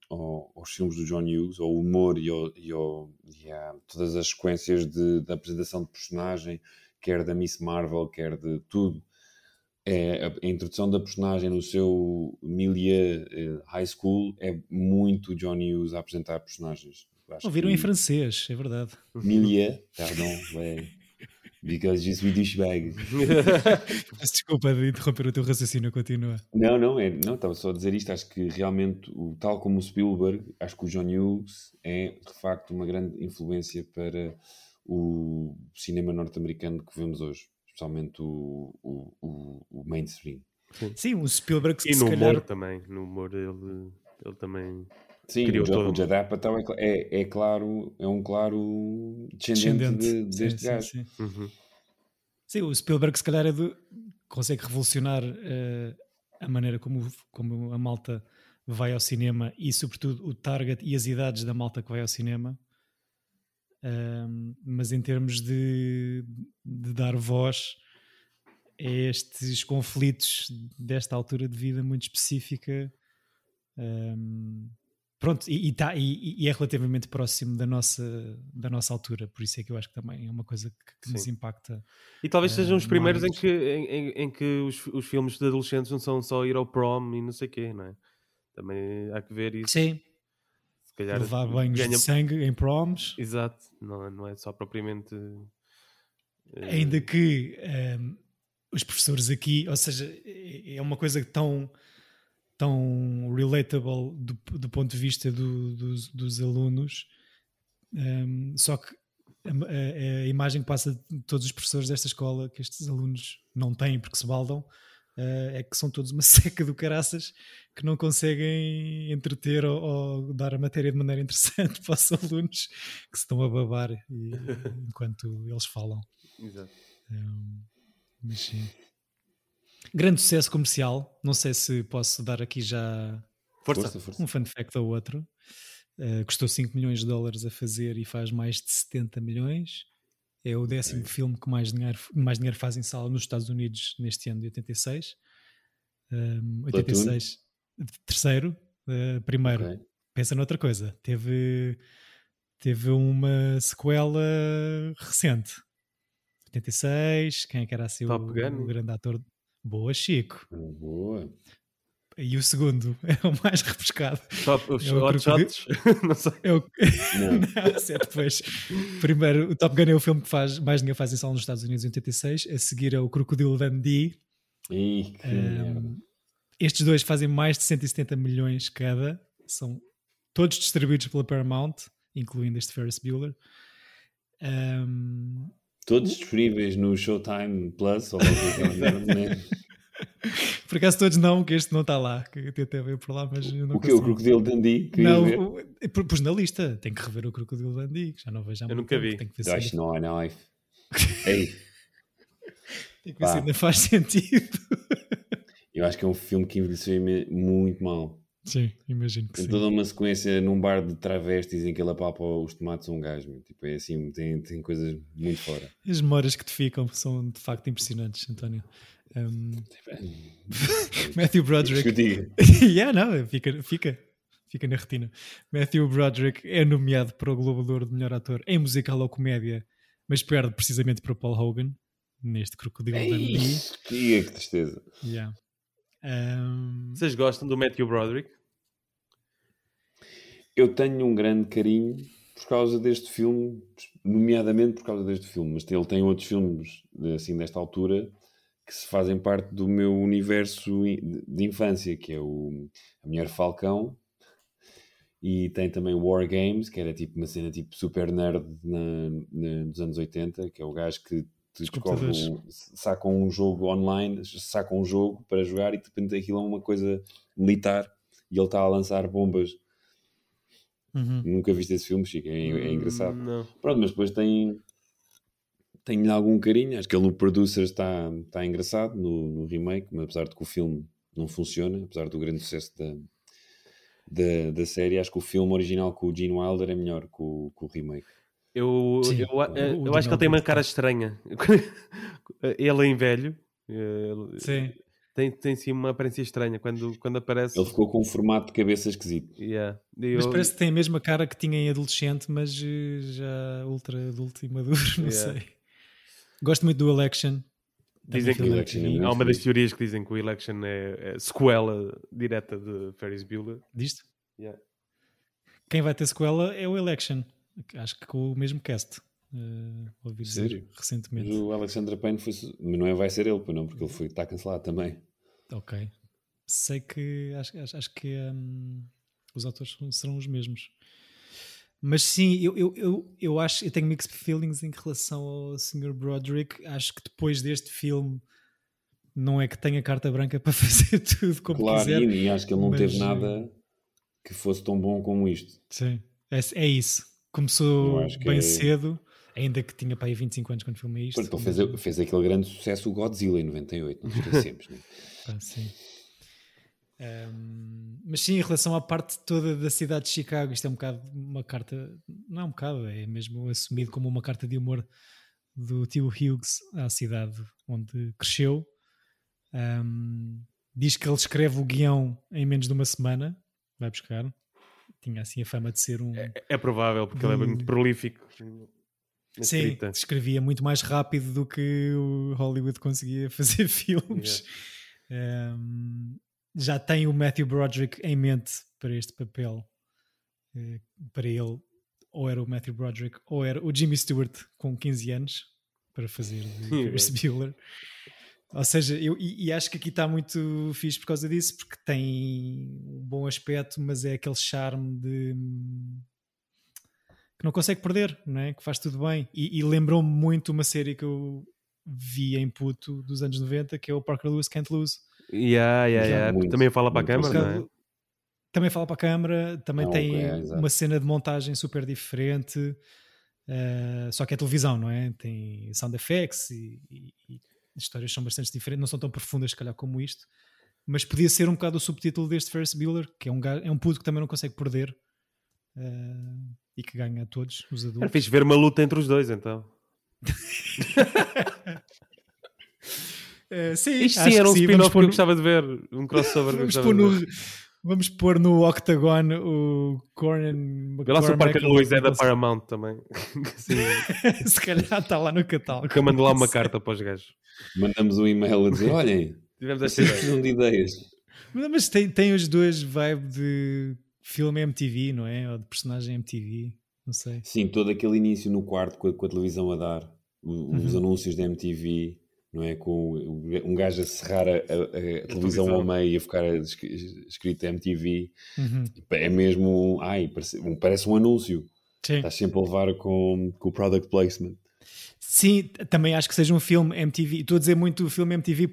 ao- aos filmes do John Hughes, ao humor e, ao, e, ao- e a todas as sequências de, da apresentação de personagem, quer da Miss Marvel, quer de tudo. É, a, introdução da personagem no seu milieu eh, high school é muito John Hughes a apresentar personagens. Acho Ouviram que- em francês, é verdade. Milieu, pardon, ouais. Because je suis douchebag. Desculpa de interromper o teu raciocínio, continua. Não, não, é, não, estava só a dizer isto. Acho que realmente, o, tal como o Spielberg, acho que o John Hughes é de facto uma grande influência para o cinema norte-americano que vemos hoje, especialmente o, o, o, o mainstream. Sim, o Spielberg E se no calhar... humor também. No humor ele, ele também Sim, criou o, todo o Judd Apatow é, é, é claro, é um claro descendente, de- Sim, deste sim, gajo. sim. Uhum. Sim, o Spielberg se calhar é do- consegue revolucionar eh, a maneira como, como a malta vai ao cinema e sobretudo o target e as idades da malta que vai ao cinema. Ahm, mas em termos de, de dar voz a estes conflitos desta altura de vida muito específica, ahm, pronto, e, e tá- e- e é relativamente próximo da nossa, da nossa altura, por isso é que eu acho que também é uma coisa que, que nos impacta. E talvez sejam os eh, primeiros em mais. que, em, em- em que os, os filmes de adolescentes não são só ir ao prom e não sei o quê, não é? Também há que ver isso. Sim. Calhar levar banhos ganha- de sangue em proms, Exato, não, é- não é só propriamente. eh, ainda que ehm, os professores aqui, ou seja, é é uma coisa tão, tão relatable do, do ponto de vista do- dos, dos alunos, ehm, só que a, a- a imagem que passa de todos os professores desta escola que estes alunos não têm porque se baldam. Eh, é que são todos uma seca do caraças que não conseguem entreter ou, ou dar a matéria de maneira interessante para os alunos que se estão a babar e- enquanto eles falam. Exato. Um, mas sim. Grande sucesso comercial. Não sei se posso dar aqui já Força. Força, força. um fun fact ou outro. Uh, custou 5 milhões de dólares a fazer e faz mais de 70 milhões. É o décimo filme que mais dinheiro, mais dinheiro faz em sala nos Estados Unidos neste ano de 86. Um, 86. Terceiro. Uh, primeiro. Ok. Pensa noutra coisa. Teve, teve uma sequela recente. 86. Quem é que era assim o, o grande ator? Boa, Chico. Boa. E o segundo é o mais refrescado. Top, os É o hot shots? não sei. É o... Não. Não, é depois. Primeiro, o Top Gun é o filme que faz mais dinheiro faz em sala nos Estados Unidos em 86. A seguir é o Crocodilo Dundee. Ih, que Um, estes dois fazem mais de 170 milhões cada. São todos distribuídos pela Paramount, incluindo este Ferris Bueller. Um, Todos disponíveis no Showtime Plus ou né? por acaso todos não, que este não está lá. Que eu tentei ver por lá, mas eu não O que é o. Crocodilo Dundee? Não, ver. o- pus na lista. Tenho que rever o Crocodilo Dundee, que já não vejo há Eu nunca tempo. vi. Tenho que ver Gosh, ainda- não, não. Ei, tenho que ver se ainda faz sentido. eu acho que é um filme que envelheceu muito mal. Sim, imagino que Tem sim. toda uma sequência num bar de travestis em que ele apalpa os tomates a um gajo. Tipo, é assim, tem, tem coisas muito fora. As memórias que te ficam são de facto impressionantes, António. Um, Matthew Broderick. Yeah, não, fica, fica, fica na retina. Matthew Broderick é nomeado para o Globo de Ouro de melhor ator em musical ou comédia, mas perde precisamente para Paul Hogan neste Crocodilo Dundee. Que tristeza. Yeah. Um, Vocês gostam do Matthew Broderick? Eu tenho um grande carinho por causa deste filme, nomeadamente por causa deste filme, mas ele tem outros filmes assim desta altura que se fazem parte do meu universo de infância, que é o A Mulher Falcão e tem também War Games, que era tipo uma cena tipo super nerd na, na- nos anos 80, que é o gajo que te descobre um, sacam um jogo online, sacam um jogo para jogar e de repente aquilo é uma coisa militar e ele está a lançar bombas. Uhum. Nunca viste esse filme, Chico, é, é engraçado. Hum, Não. Pronto, mas depois tem tem algum carinho. Acho que ele no Producers está, está engraçado no, no remake, mas apesar de que o filme não funciona, apesar do grande sucesso da, da, da série, acho que o filme original com o Gene Wilder é melhor que o, que o remake. Eu, Sim, eu, eh, o eu acho que ele tem uma cara estranha. ele em velho. eh, ele- Sim. Tem, tem sim uma aparência estranha quando, quando aparece. Ele ficou com um formato de cabeça esquisito. Yeah. Mas Eu- parece que tem a mesma cara que tinha em adolescente, mas eh, já ultra adulto e maduro, não Yeah. sei. Gosto muito do Election. Dizem que Election é há uma das teorias que dizem que o Election é, é sequela direta de Ferris Bueller. Disto? Yeah. Quem vai ter sequela é o Election. Acho que com o mesmo cast. Uh, ouvi dizer Sério? Mas recentemente. o Alexandre Payne foi. não é, vai ser ele, não, porque ele foi, está cancelado também. Ok. Sei que acho, acho, acho que hum, os autores serão os mesmos. Mas sim, eu, eu, eu, eu acho, eu tenho mixed feelings em relação ao Sr. Broderick. Acho que depois deste filme não é que tenha carta branca para fazer tudo como claro, quiser. e, e acho que ele não mas, teve eh, nada que fosse tão bom como isto. Sim, é, é isso. Começou bem é- cedo, ainda que tinha para aí 25 anos quando filmei isto. Ele fez, fez aquele grande sucesso, o Godzilla, em 98, não esquecemos, né? Pá, sim. Ahm, mas sim, em relação à parte toda da cidade de Chicago, isto é um bocado uma carta, não é um bocado, é mesmo assumido como uma carta de humor do tio Hughes à cidade onde cresceu. Ahm, diz que ele escreve o guião em menos de uma semana, vai buscar. Tinha assim a fama de ser um. É provável, porque ele é muito prolífico. Sim, escrevia muito mais rápido do que o Hollywood conseguia fazer filmes. Um, já tem o Matthew Broderick em mente para este papel. Eh, para ele, ou era o Matthew Broderick, ou era o Jimmy Stewart com 15 anos para fazer de Ferris Bueller. Ou seja, eu, e, e acho que aqui está muito fixe por causa disso, porque tem um bom aspecto, mas é aquele charme de que não consegue perder, não é? que faz tudo bem. E, e lembrou-me muito uma série que eu vi em puto dos anos 90, que é o Parker Lewis Can't Lose. Yeah, yeah, Já yeah. muito, Também fala para a câmara, não é? Também fala para a câmara, também Não, tem é, uma cena de montagem super diferente, eh, só que é televisão, não é? Tem sound effects e, e- e histórias são bastante diferentes, não são tão profundas, se calhar, como isto, mas podia ser um bocado o subtítulo deste Ferris Bueller, que é um, é um puto que também não consegue perder eh, e que ganha a todos os Era adultos. fixe ver uma luta entre os dois, então. Eh, sim, Isto sim era um spin-off que eu gostava de ver. Um crossover que eu Vamos gostava de ver. vamos pôr no Octagon o Conan Vê lá se o Parker Lewis é da Paramount também. Se calhar está lá no catálogo. que eu mando lá uma carta para os gajos. Mandamos um e-mail a dizer: olhem, Tivemos esta vocês ideia. precisam de ideias. Mas, tem, tem os dois vibe de filme MTV, não é? Ou de personagem MTV, não sei. Sim, todo aquele início no quarto com a, com a televisão a dar, os Uhum. anúncios da MTV, não é? Com o- um gajo a serrar a, a- a televisão ao meio e a ficar es- escrito MTV. Uhum. É mesmo, ai, parece, um- parece um anúncio. Sim. Estás sempre a levar com, com o product placement. Sim, também acho que seja um filme MTV. Estou a dizer muito filme MTV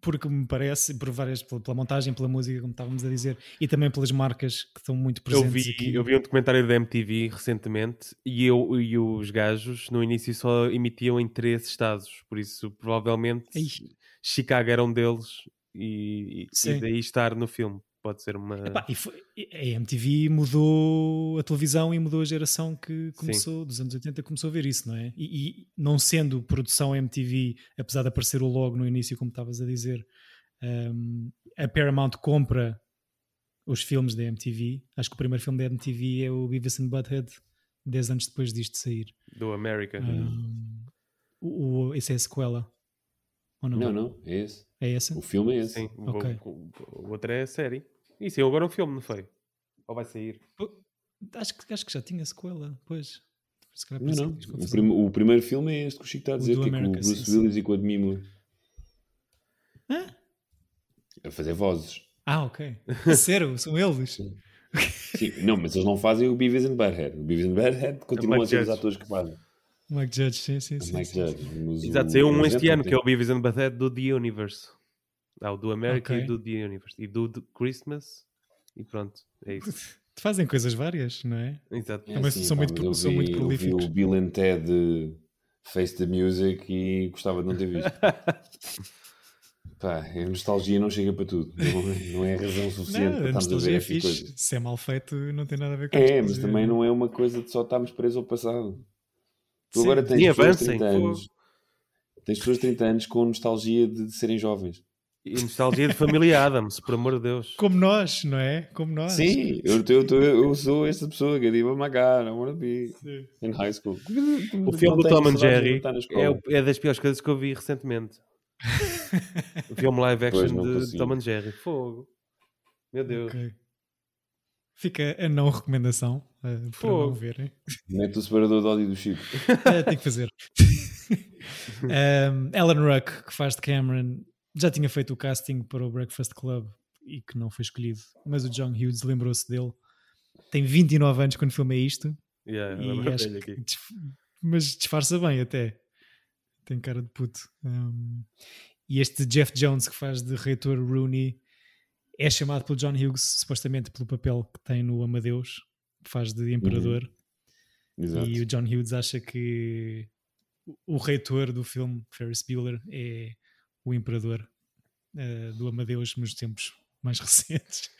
porque me parece, por várias, pela, pela montagem, pela música, como estávamos a dizer, e também pelas marcas que estão muito Eu presentes vi, aqui. eu vi um documentário da MTV recentemente e, eu, e os gajos no início só emitiam em três estados, por isso provavelmente Ei. Chicago era um deles e, e- e daí estar no filme. Pode ser uma. Epá, foi- a MTV mudou a televisão e mudou a geração que começou, dos anos 80, começou a ver isso, não é? E, e não sendo produção MTV, apesar de aparecer o logo no início, como estavas a dizer, hum, a Paramount compra os filmes da MTV. Acho que o primeiro filme da MTV é o Beavis and Butthead, 10 anos depois disto sair. Do America. Hum, o, o, esse é a sequela? Ou não? Não, não, é esse. É essa? O filme é esse. Sim, o- Ok. o, o outro é a série. E saiu agora um filme, não foi? Ou vai sair? Acho que, acho que já tinha sequela, pois. Se Não, é não. O, prim- o primeiro filme é este que o Chico está a dizer, que é com o Bruce sim, sim. Willis e com a Demi Moore. Hã? A fazer vozes. Ah, ok. Sério, são eles? Sim, não, mas eles não fazem o Beavis and Butthead. O Beavis and Butthead continuam a ser os atores que fazem. Mike Judge, sim, sim, sim. Mike sim. Judge. Mas Exato, saiu um este exemplo, ano, que é o Beavis and Butthead do The Universe. Ah, o do America Ok. e do The Universe. E do The Christmas E pronto, é isso. Fazem coisas várias, não é? Exato. É Também assim, são pá, muito- mas eu são vi- muito eu vi prolíficos. o Bill and Ted Face the Music e gostava de não ter visto. Pá, a nostalgia não chega para tudo. Não, não é razão suficiente Não, para a estarmos a nostalgia ver é fixe. coisas. Se é mal feito, não tem nada a ver com a É, mas nostalgia. também não é uma coisa de só estarmos presos ao passado. Tu Sim. agora tens pessoas de avancem, 30 anos. Tens pessoas de 30 anos com nostalgia de, de serem jovens. E nostalgia de família Adams, por amor de Deus. Como nós, não é? Como nós. Sim, eu, eu, eu, eu sou essa pessoa que digo, oh my god, I wanna be in high school. O filme do Tom and Jerry é, é das piores coisas que eu vi recentemente. o filme live action de consigo. Tom and Jerry. Fogo. Meu Deus. Ok. Fica a não recomendação eh, para não Fogo. verem. Mete o separador de ódio do Chico. É, tem que fazer. um, Alan Ruck, que faz de Cameron, já tinha feito o casting para o Breakfast Club e que não foi escolhido, mas o John Hughes lembrou-se dele. Tem 29 anos quando filma isto, Yeah, e lembro acho que disf- mas disfarça bem até. Tem cara de puto. Um, e este Jeff Jones, que faz de reitor Rooney, é chamado pelo John Hughes, supostamente pelo papel que tem no Amadeus, faz de imperador. Exato. E o John Hughes acha que o reitor do filme Ferris Bueller é o imperador eh, do Amadeus nos tempos mais recentes.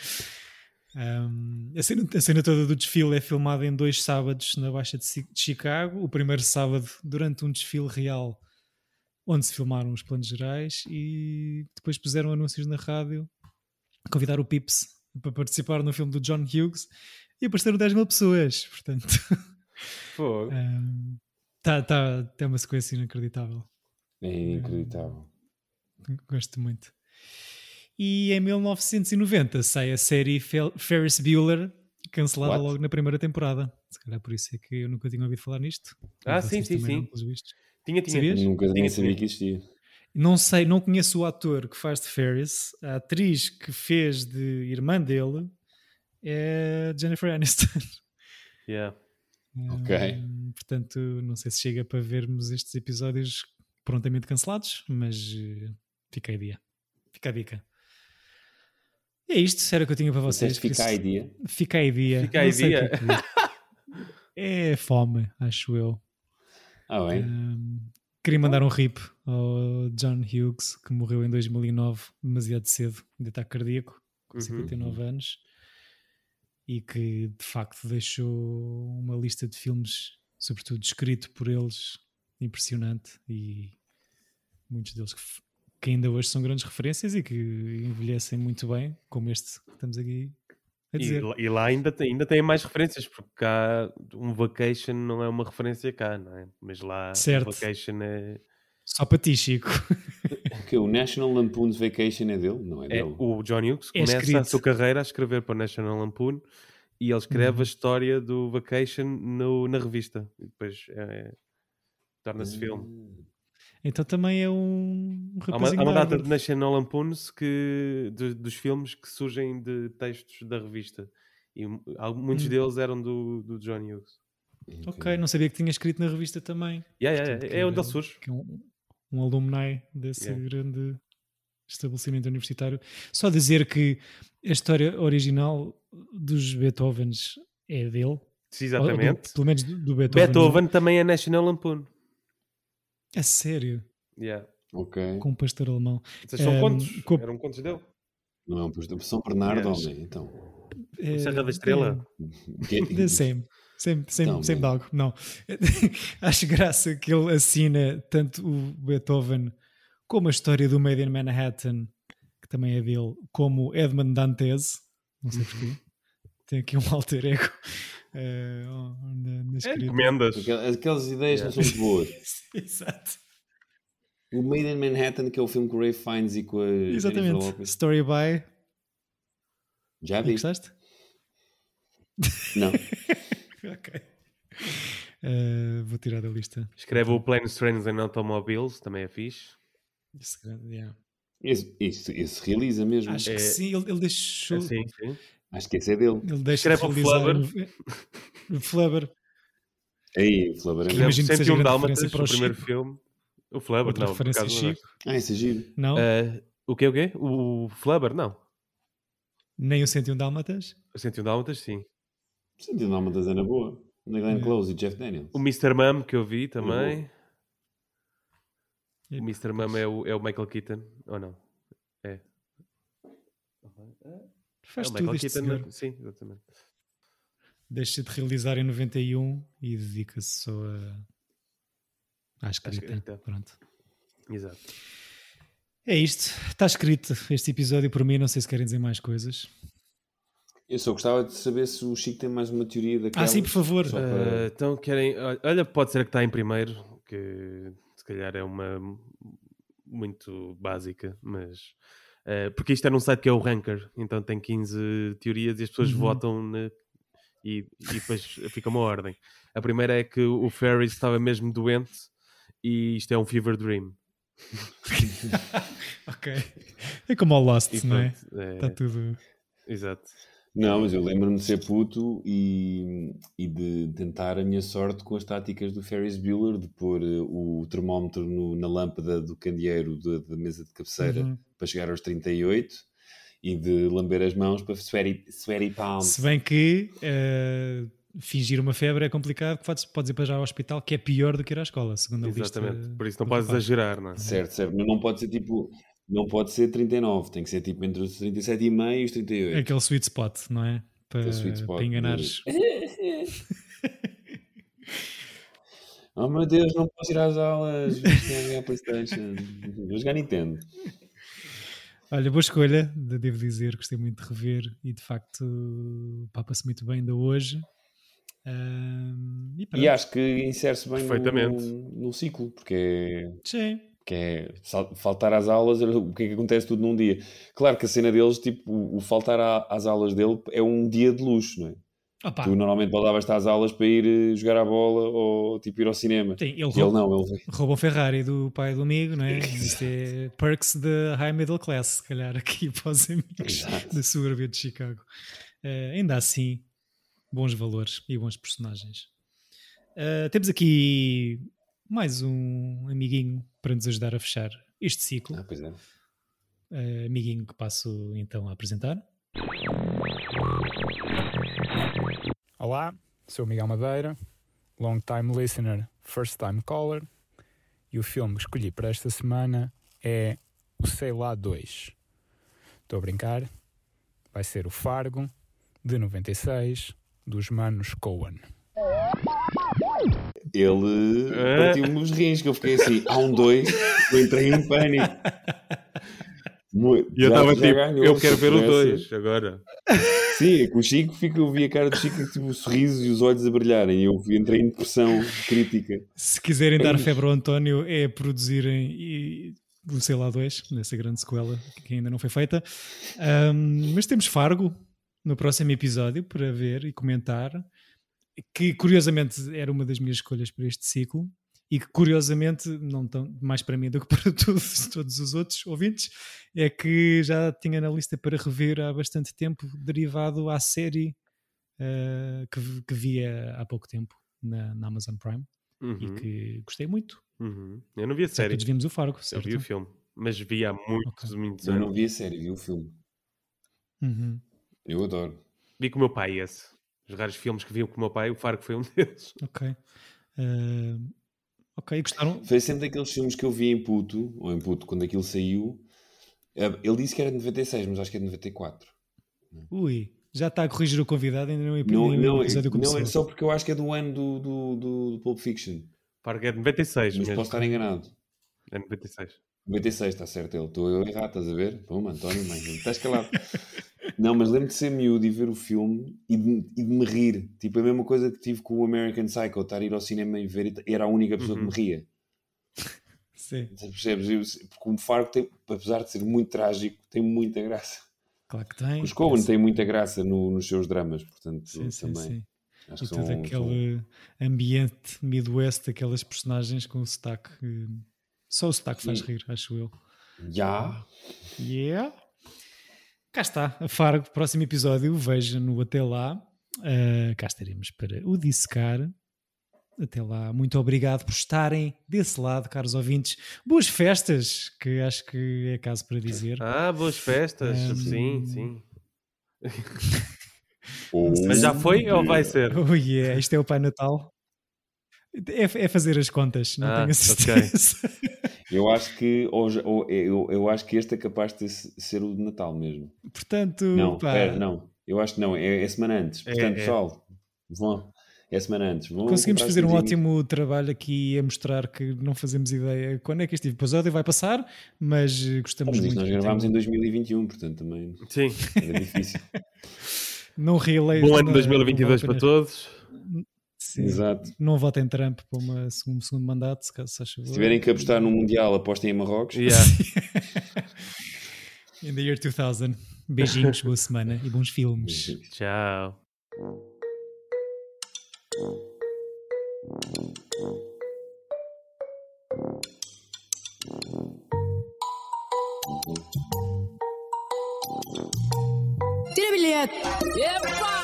Um, a, cena, a cena toda do desfile é filmada em dois sábados na Baixa de, Chicago. O primeiro sábado, durante um desfile real, onde se filmaram os planos gerais, e depois puseram anúncios na rádio convidar o Pips para participar no filme do John Hughes e apareceram 10 mil pessoas. Portanto, Fogo. um, tá, tá, é uma sequência inacreditável. É inacreditável. Gosto muito. E em 1990 sai a série Fel- Ferris Bueller, cancelada What? logo na primeira temporada. Se calhar por isso é que eu nunca tinha ouvido falar nisto. Ah, sim, sim, não, sim. Tinha, tinha. Sabias? Nunca Tinha, sabia tinha. que existia. Não sei, não conheço o ator que faz de Ferris. A atriz que fez de irmã dele é Jennifer Aniston. Yeah. Ok. Hum, portanto, não sei se chega para vermos estes episódios prontamente cancelados, mas eh, fica a ideia. Fica a dica. É isto, era o que eu tinha para vocês. Fica a ideia. Fica a ideia. Fica a que é fome, acho eu. Ah, bem. Hum, queria mandar um rip ao John Hughes, que morreu em 2009, demasiado cedo, de ataque cardíaco, com Uhum. 59 anos, e que de facto deixou uma lista de filmes, sobretudo escrito por eles, impressionante, e muitos deles que, que ainda hoje são grandes referências e que envelhecem muito bem, como este que estamos aqui a E, e lá ainda tem, ainda tem mais referências, porque cá um vacation não é uma referência cá, não é? Mas lá Certo. um vacation é, Só para ti, Chico. Que o National Lampoon's Vacation é dele? Não é é dele. o John Hughes É começa a escrito. sua carreira a escrever para o National Lampoon e ele escreve Uhum. a história do vacation no- na revista e depois é- torna-se Hum. filme. Então também é um Há uma, rapazinho há uma da data de National Lampoons que, de- dos filmes que surgem de textos da revista e muitos Hum. deles eram do, do John Hughes. Ok, não sabia que tinha escrito na revista também. Yeah, yeah, Portanto, é onde que- ele surge. que é um, um alumni desse Yeah. grande estabelecimento universitário. Só dizer que a história original dos Beethovens é dele. Sim, Ou- ou do- Exatamente. pelo menos do, Beethoven. Beethoven também é National Lampoon. É sério. Yeah. Ok. Com um pastor alemão. Esses são Ehm, contos. com- Eram contos dele. Não é um posto. São Bernardo, Yes. homem. Então. É, Serra da Estrela. Que- The same. Same, same, Então, same bem. dog. Não. Acho graça que ele assina tanto o Beethoven como a história do Made in Manhattan, que também é dele, como Edmund Dantes. Não sei porquê. Tem aqui um alter ego na, na É, escrita. encomendas. Aquelas, ideias não Yeah. são muito boas. Exato. O Made in Manhattan, que é o filme com o Ray Fiennes e com a Exatamente. Story by. Já E vi? gostaste? Não. ok. Eh, vou tirar da lista. Escreve o Planes, Trains and Automobiles, também é fixe. Esse grande- yeah. Esse, esse, esse realiza mesmo. Acho É- que sim, ele, ele deixou. É, sim, sim. Acho que esse é dele. Ele deixa Escreve o de realizar Flubber. o- o Flubber. Aí, o Flubber é Imagino Escreve que seja 101 grande Dálmatas, para o o primeiro filme. O Flubber, Outra não. por referência não é. Chico. Ah, esse é giro. Não? Ah, o quê, o quê? O Flubber, não. Nem o 101 Dálmatas? O 101 Dálmatas, sim. Sentindo uma uma dezena boa. Na Glenn É. Close e Jeff Daniels. O Mr. Mum que eu vi também. É. O Mr. Mum é o, é o Michael Keaton, ou não? É. Faz é o tudo Michael Keaton, senhor. sim, exatamente. Deixa de realizar em 91 e dedica-se só a... à escrita. escrita. Pronto. Exato. É isto. Está escrito este episódio por mim. Não sei se querem dizer mais coisas. Eu só gostava de saber se o Chico tem mais uma teoria daquela. Ah, sim, por favor. Ah, para- então querem. Olha, pode ser que está em primeiro, que se calhar é uma muito básica, mas. ah, porque isto é num site que é o Ranker, então tem 15 teorias e as pessoas Uhum. votam na- e, e depois fica uma ordem. A primeira é que o Ferris estava mesmo doente e isto é um fever dream. ok. É como ao Lost, E não é? pronto, é- Está tudo. Exato. Não, mas eu lembro-me de ser puto e, e de tentar a minha sorte com as táticas do Ferris Bueller, de pôr eh, o termómetro no- na lâmpada do candeeiro da, da mesa de cabeceira Uhum. para chegar aos 38 e de lamber as mãos para sweaty, sweaty palms. Se bem que eh, fingir uma febre é complicado, que podes, podes ir para já ao hospital, que é pior do que ir à escola, segundo a lista. Exatamente. Por isso não podes exagerar, não é? Certo, certo, mas não pode ser tipo, não pode ser 39, tem que ser tipo entre os 37 e meio e os 38. É aquele sweet spot, não é? Para, spot para enganares. Oh meu Deus, não posso ir às aulas, vou jogar a Playstation, vou jogar Nintendo. Olha, boa escolha, de- devo dizer, gostei muito de rever e de facto papa-se muito bem ainda hoje. Ahm, e. E acho que insere-se bem no, no ciclo, porque é, Sim. Que é faltar às aulas, o que é que acontece tudo num dia. Claro que a cena deles, tipo, o, o faltar à- às aulas dele é um dia de luxo, não é? Opa, Tu normalmente voltavas às aulas para ir eh, jogar a bola ou tipo ir ao cinema. sim, ele, E ele não, ele o Ferrari do pai do amigo, não é? Isto é perks da high middle class, se calhar, aqui para os amigos da Suburbia de Chicago. Eh, ainda assim, bons valores e bons personagens. Eh, temos aqui mais um amiguinho para nos ajudar a fechar este ciclo. Ah, pois é. Eh, amiguinho que passo então a apresentar. Olá, sou Miguel Madeira, long time listener, first time caller, e o filme que escolhi para esta semana é o Sei Lá 2. Estou a brincar, vai ser o Fargo, de 96, dos manos Coen. Ele É. partiu-me os rins, que eu fiquei assim, há um dois, eu entrei em pânico. Muito- E eu estava tipo, eu quero ver o. 2 agora. Sim, é que o Chico, fica, eu vi a cara do Chico, tipo, o sorriso e os olhos a brilharem. Eu entrei em depressão crítica. Se quiserem dar febre ao António, é produzirem e, o sei lá dois, nessa grande sequela que ainda não foi feita. Ahm, mas temos Fargo no próximo episódio para ver e comentar, que curiosamente era uma das minhas escolhas para este ciclo. E que curiosamente, não tão mais para mim do que para todos, todos os outros ouvintes, é que já tinha na lista para rever há bastante tempo, derivado à série ah, que, que via há pouco tempo na, na Amazon Prime Uhum, e que gostei muito. uhum. Eu não vi a série, todos vimos o Fargo, eu certo? vi o filme, mas vi há muitos, muitos Eu não anos. vi a série, vi o filme. Uhum. Eu adoro. Vi com o meu pai esse. Os raros filmes que vi com o meu pai, o Fargo foi um deles. Ok. Ah, ok, gostaram? Foi sempre daqueles filmes que eu vi em puto, ou em puto, quando aquilo saiu. Eh, Ele disse que era de 96, mas acho que é de 94. Ui, já está a corrigir o convidado, ainda não, Não, nem não, o episódio começou. não, é só porque eu acho que é do ano do, do, do, do Pulp Fiction. Fargo é de 96 Mas mesmo. posso estar enganado. É 96. 96, está certo ele. Estou eu errado, estás a ver? Toma, António, mãe, estás calado. Não, mas lembro de ser miúdo e ver o filme e de, e de me rir. Tipo, a mesma coisa que tive com o American Psycho, estar a ir ao cinema e ver, e era a única pessoa Uhum. que me ria. Sim, Percebes? Porque o Fargo, tem, apesar de ser muito trágico, tem muita graça. claro que tem. Os Coen Sim, têm muita graça no- nos seus dramas, portanto, Sim, sim, também. sim. Acho E todo são, aquele ambiente Midwest, aquelas personagens com o sotaque. eh, Só o sotaque faz rir, acho eu. são... Já, Yeah. Cá está, a Fargo, próximo episódio, veja-no até lá. Ah, cá estaremos para o dissecar. Até lá, muito obrigado por estarem desse lado, caros ouvintes. Boas festas, que acho que é caso para dizer. Ah, boas festas. Um, Sim, sim. Mas já foi ou vai ser? Oh yeah, isto é o Pai Natal. É, é fazer as contas, não Ah, tenho a certeza. Eu acho que hoje, ou- eu, eu acho que este é capaz de se- ser o de Natal mesmo. Portanto, Não, pá, pera, não. Eu acho que não, é, é semana antes. É, Portanto, é. pessoal, vão. É semana antes. Vão conseguimos fazer um ótimo trabalho aqui a mostrar que não fazemos ideia quando é que este episódio vai passar, mas gostamos Mas muito. nós gravámos em 2021, portanto também Sim. era difícil. Não relay Bom ano 2022 para todos. Sim. Exato. Não votem Trump para uma, um segundo mandato, se caso se. Se tiverem que apostar no Mundial, apostem em Marrocos. Yeah. In the year 2000. Beijinhos, boa semana e bons filmes. Tchau. Tira bilhete! Epa!